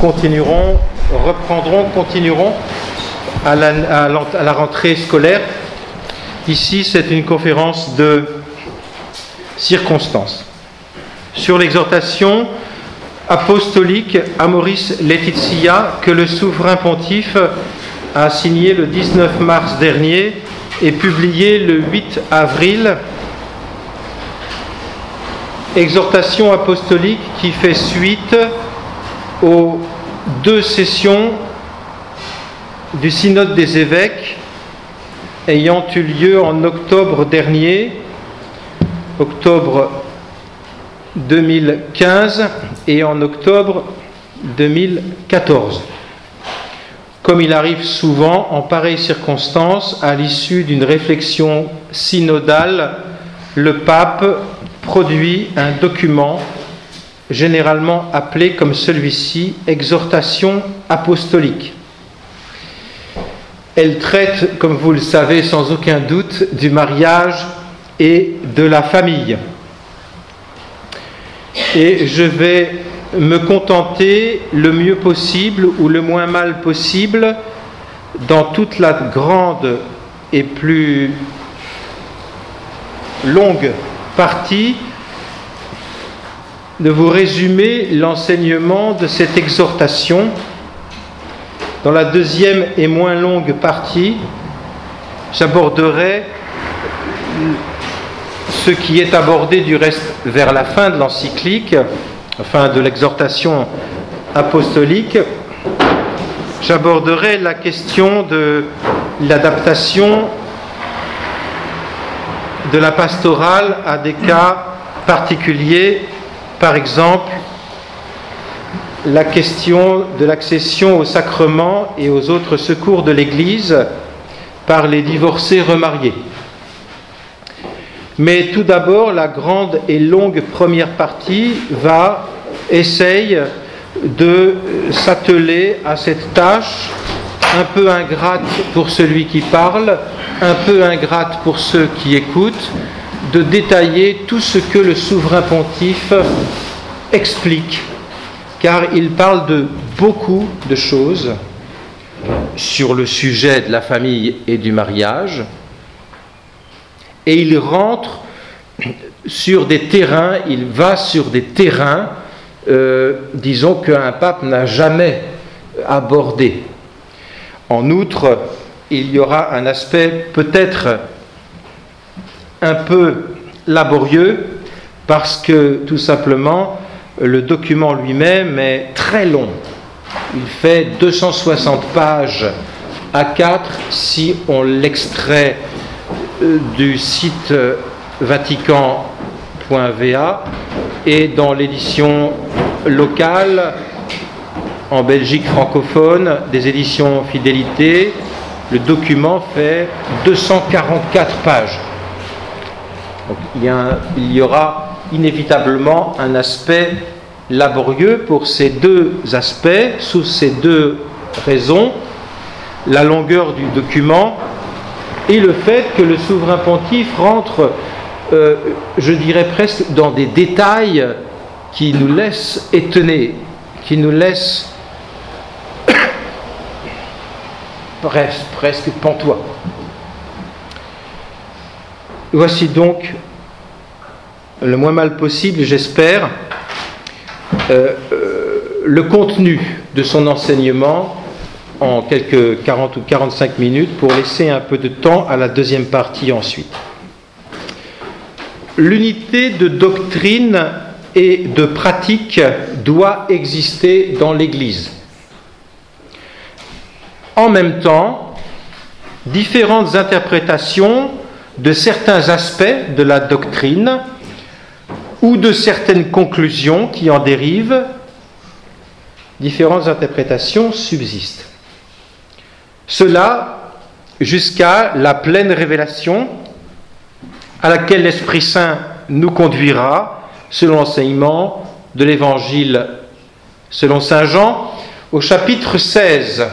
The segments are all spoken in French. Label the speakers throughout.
Speaker 1: continueront, reprendront, continueront à la, rentrée scolaire. Ici, c'est une conférence de circonstances sur l'exhortation apostolique à Maurice Laetitia que le souverain pontife a signé le 19 mars dernier et publié le 8 avril. Exhortation apostolique qui fait suite aux deux sessions du synode des évêques ayant eu lieu en octobre dernier, octobre 2015 et en octobre 2014. Comme il arrive souvent en pareilles circonstances, à l'issue d'une réflexion synodale, le pape produit un document généralement appelé comme celui-ci exhortation apostolique. Elle traite, comme vous le savez sans aucun doute, du mariage et de la famille. Et je vais me contenter le mieux possible ou le moins mal possible dans toute la grande et plus longue partie de vous résumer l'enseignement de cette exhortation. Dans la deuxième et moins longue partie, j'aborderai ce qui est abordé du reste vers la fin de l'encyclique, enfin de l'exhortation apostolique, j'aborderai la question de l'adaptation de la pastorale à des cas particuliers, par exemple la question de l'accession au sacrement et aux autres secours de l'Église par les divorcés remariés. Mais tout d'abord, la grande et longue première partie va, essaye de s'atteler à cette tâche un peu ingrate pour celui qui parle, un peu ingrate pour ceux qui écoutent, de détailler tout ce que le souverain pontife explique, car il parle de beaucoup de choses sur le sujet de la famille et du mariage, et il rentre sur des terrains, il va sur des terrains, euh, disons qu'un pape n'a jamais abordé. En outre, il y aura un aspect peut-être un peu laborieux parce que tout simplement le document lui-même est très long. Il fait 260 pages à 4 si on l'extrait euh, du site vatican.va et dans l'édition locale en Belgique francophone des éditions Fidélité, le document fait 244 pages. il, y il y aura inévitablement un aspect laborieux pour ces deux aspects, sous ces deux raisons, la longueur du document et le fait que le souverain pontife rentre, euh, je dirais presque, dans des détails qui nous laissent étonnés, qui nous laissent presque, presque pantois. Voici donc le moins mal possible, j'espère, euh, euh, le contenu de son enseignement en quelques 40 ou 45 minutes pour laisser un peu de temps à la deuxième partie ensuite. L'unité de doctrine et de pratique doit exister dans l'Église. En même temps, différentes interprétations de certains aspects de la doctrine ou de certaines conclusions qui en dérivent, différentes interprétations subsistent. Cela jusqu'à la pleine révélation à laquelle l'Esprit Saint nous conduira selon l'enseignement de l'Évangile selon Saint Jean au chapitre 16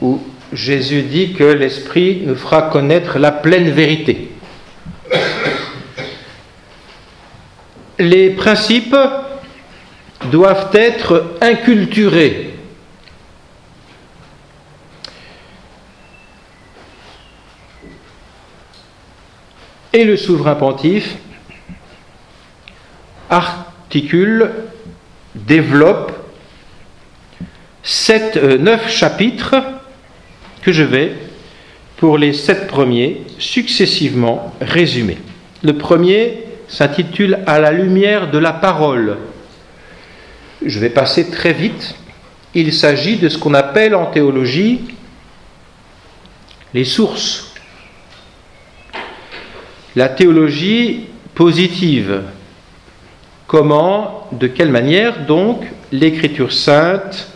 Speaker 1: où Jésus dit que l'Esprit nous fera connaître la pleine vérité. Les principes doivent être inculturés. Et le souverain pontife articule, développe sept, euh, neuf chapitres que je vais, pour les sept premiers, successivement résumer. Le premier s'intitule À la lumière de la parole. Je vais passer très vite. Il s'agit de ce qu'on appelle en théologie les sources. La théologie positive. Comment, de quelle manière donc l'écriture sainte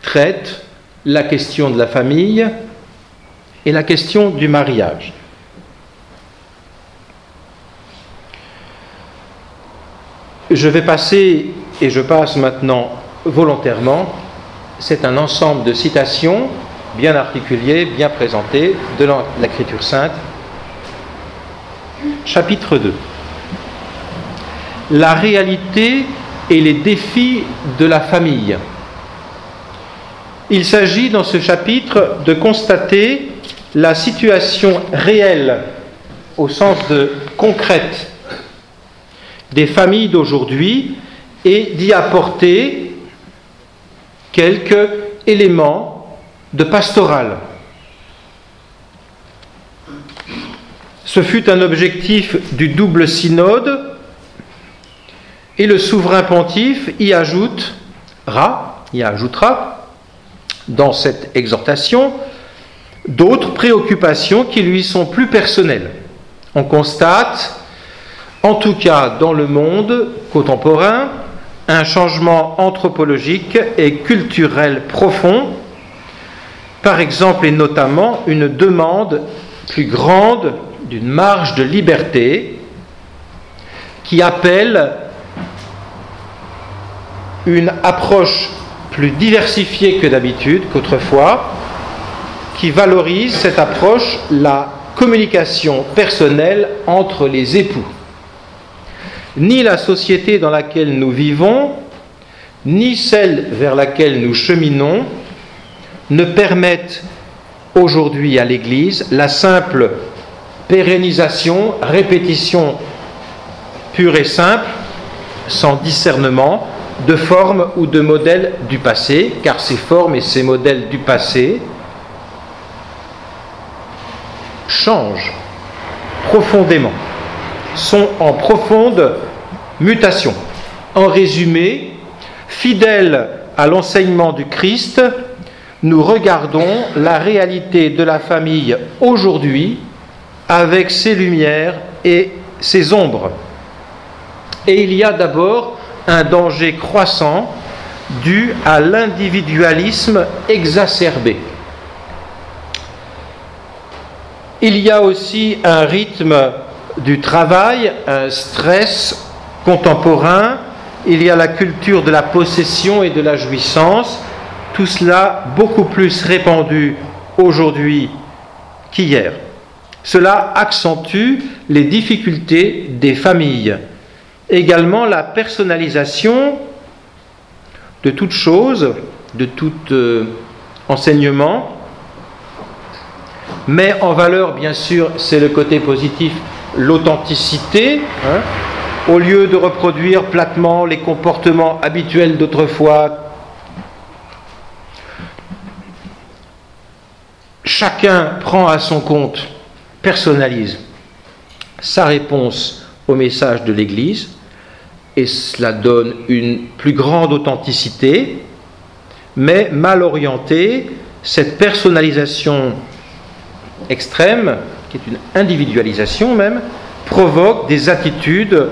Speaker 1: traite la question de la famille et la question du mariage. Je vais passer, et je passe maintenant volontairement, c'est un ensemble de citations bien articulées, bien présentées de l'Écriture sainte. Chapitre 2. La réalité et les défis de la famille. Il s'agit dans ce chapitre de constater la situation réelle, au sens de concrète, des familles d'aujourd'hui et d'y apporter quelques éléments de pastoral. Ce fut un objectif du double synode et le souverain pontife y ajoutera, y ajoutera dans cette exhortation d'autres préoccupations qui lui sont plus personnelles. On constate, en tout cas dans le monde contemporain, un changement anthropologique et culturel profond, par exemple et notamment une demande plus grande d'une marge de liberté qui appelle une approche plus diversifiée que d'habitude, qu'autrefois, qui valorise cette approche, la communication personnelle entre les époux. Ni la société dans laquelle nous vivons, ni celle vers laquelle nous cheminons ne permettent aujourd'hui à l'Église la simple pérennisation, répétition pure et simple, sans discernement, de formes ou de modèles du passé, car ces formes et ces modèles du passé changent profondément, sont en profonde mutation. En résumé, fidèles à l'enseignement du Christ, nous regardons la réalité de la famille aujourd'hui avec ses lumières et ses ombres. Et il y a d'abord un danger croissant dû à l'individualisme exacerbé. Il y a aussi un rythme du travail, un stress contemporain, il y a la culture de la possession et de la jouissance, tout cela beaucoup plus répandu aujourd'hui qu'hier. Cela accentue les difficultés des familles. Également la personnalisation de toute chose, de tout euh, enseignement, mais en valeur, bien sûr, c'est le côté positif, l'authenticité. Hein. au lieu de reproduire platement les comportements habituels d'autrefois, chacun prend à son compte, personnalise sa réponse au message de l'Église, et cela donne une plus grande authenticité, mais mal orientée, cette personnalisation extrême, qui est une individualisation même, provoque des attitudes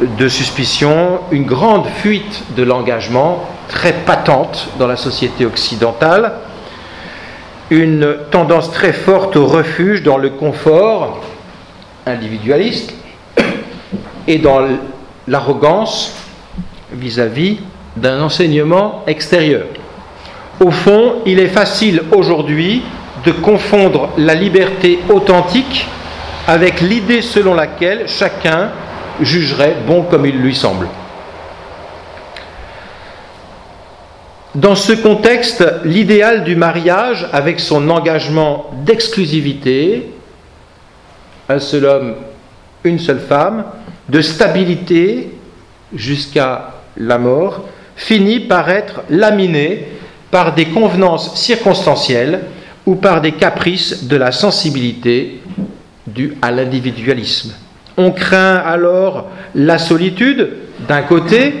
Speaker 1: de suspicion, une grande fuite de l'engagement très patente dans la société occidentale, une tendance très forte au refuge dans le confort individualiste et dans l'arrogance vis-à-vis d'un enseignement extérieur. Au fond, il est facile aujourd'hui de confondre la liberté authentique avec l'idée selon laquelle chacun jugerait bon comme il lui semble. Dans ce contexte, l'idéal du mariage, avec son engagement d'exclusivité, un seul homme, une seule femme, de stabilité jusqu'à la mort, finit par être laminé par des convenances circonstancielles ou par des caprices de la sensibilité due à l'individualisme. On craint alors la solitude d'un côté,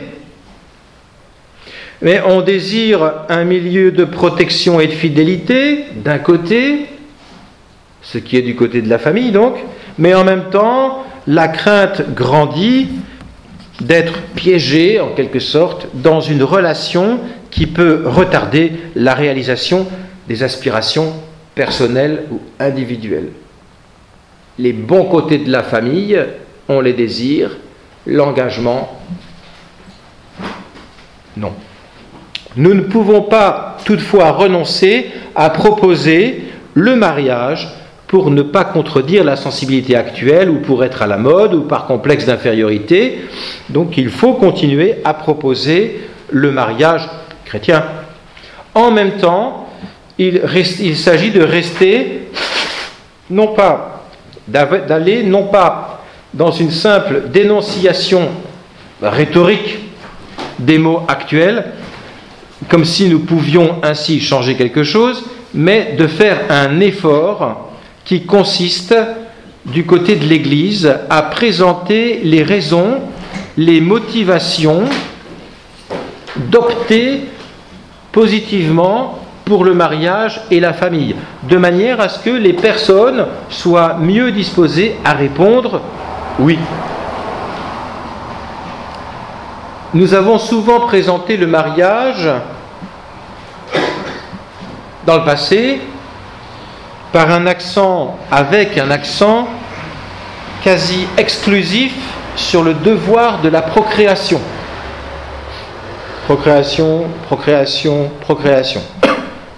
Speaker 1: mais on désire un milieu de protection et de fidélité d'un côté, ce qui est du côté de la famille donc, mais en même temps, la crainte grandit d'être piégé en quelque sorte dans une relation qui peut retarder la réalisation des aspirations personnelles ou individuelles. Les bons côtés de la famille, on les désire, l'engagement, non. Nous ne pouvons pas toutefois renoncer à proposer le mariage pour ne pas contredire la sensibilité actuelle ou pour être à la mode ou par complexe d'infériorité. Donc il faut continuer à proposer le mariage chrétien. En même temps, il, s'agit de rester, non pas d'aller, non pas dans une simple dénonciation rhétorique des mots actuels, comme si nous pouvions ainsi changer quelque chose, mais de faire un effort qui consiste du côté de l'Église à présenter les raisons, les motivations d'opter positivement pour le mariage et la famille, de manière à ce que les personnes soient mieux disposées à répondre oui. Nous avons souvent présenté le mariage dans le passé par un accent, avec un accent quasi exclusif sur le devoir de la procréation. Procréation, procréation, procréation.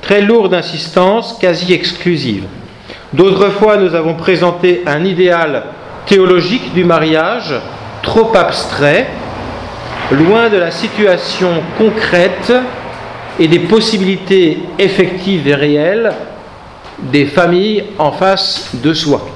Speaker 1: Très lourde insistance, quasi exclusive. D'autres fois, nous avons présenté un idéal théologique du mariage trop abstrait, loin de la situation concrète et des possibilités effectives et réelles des familles en face de soi.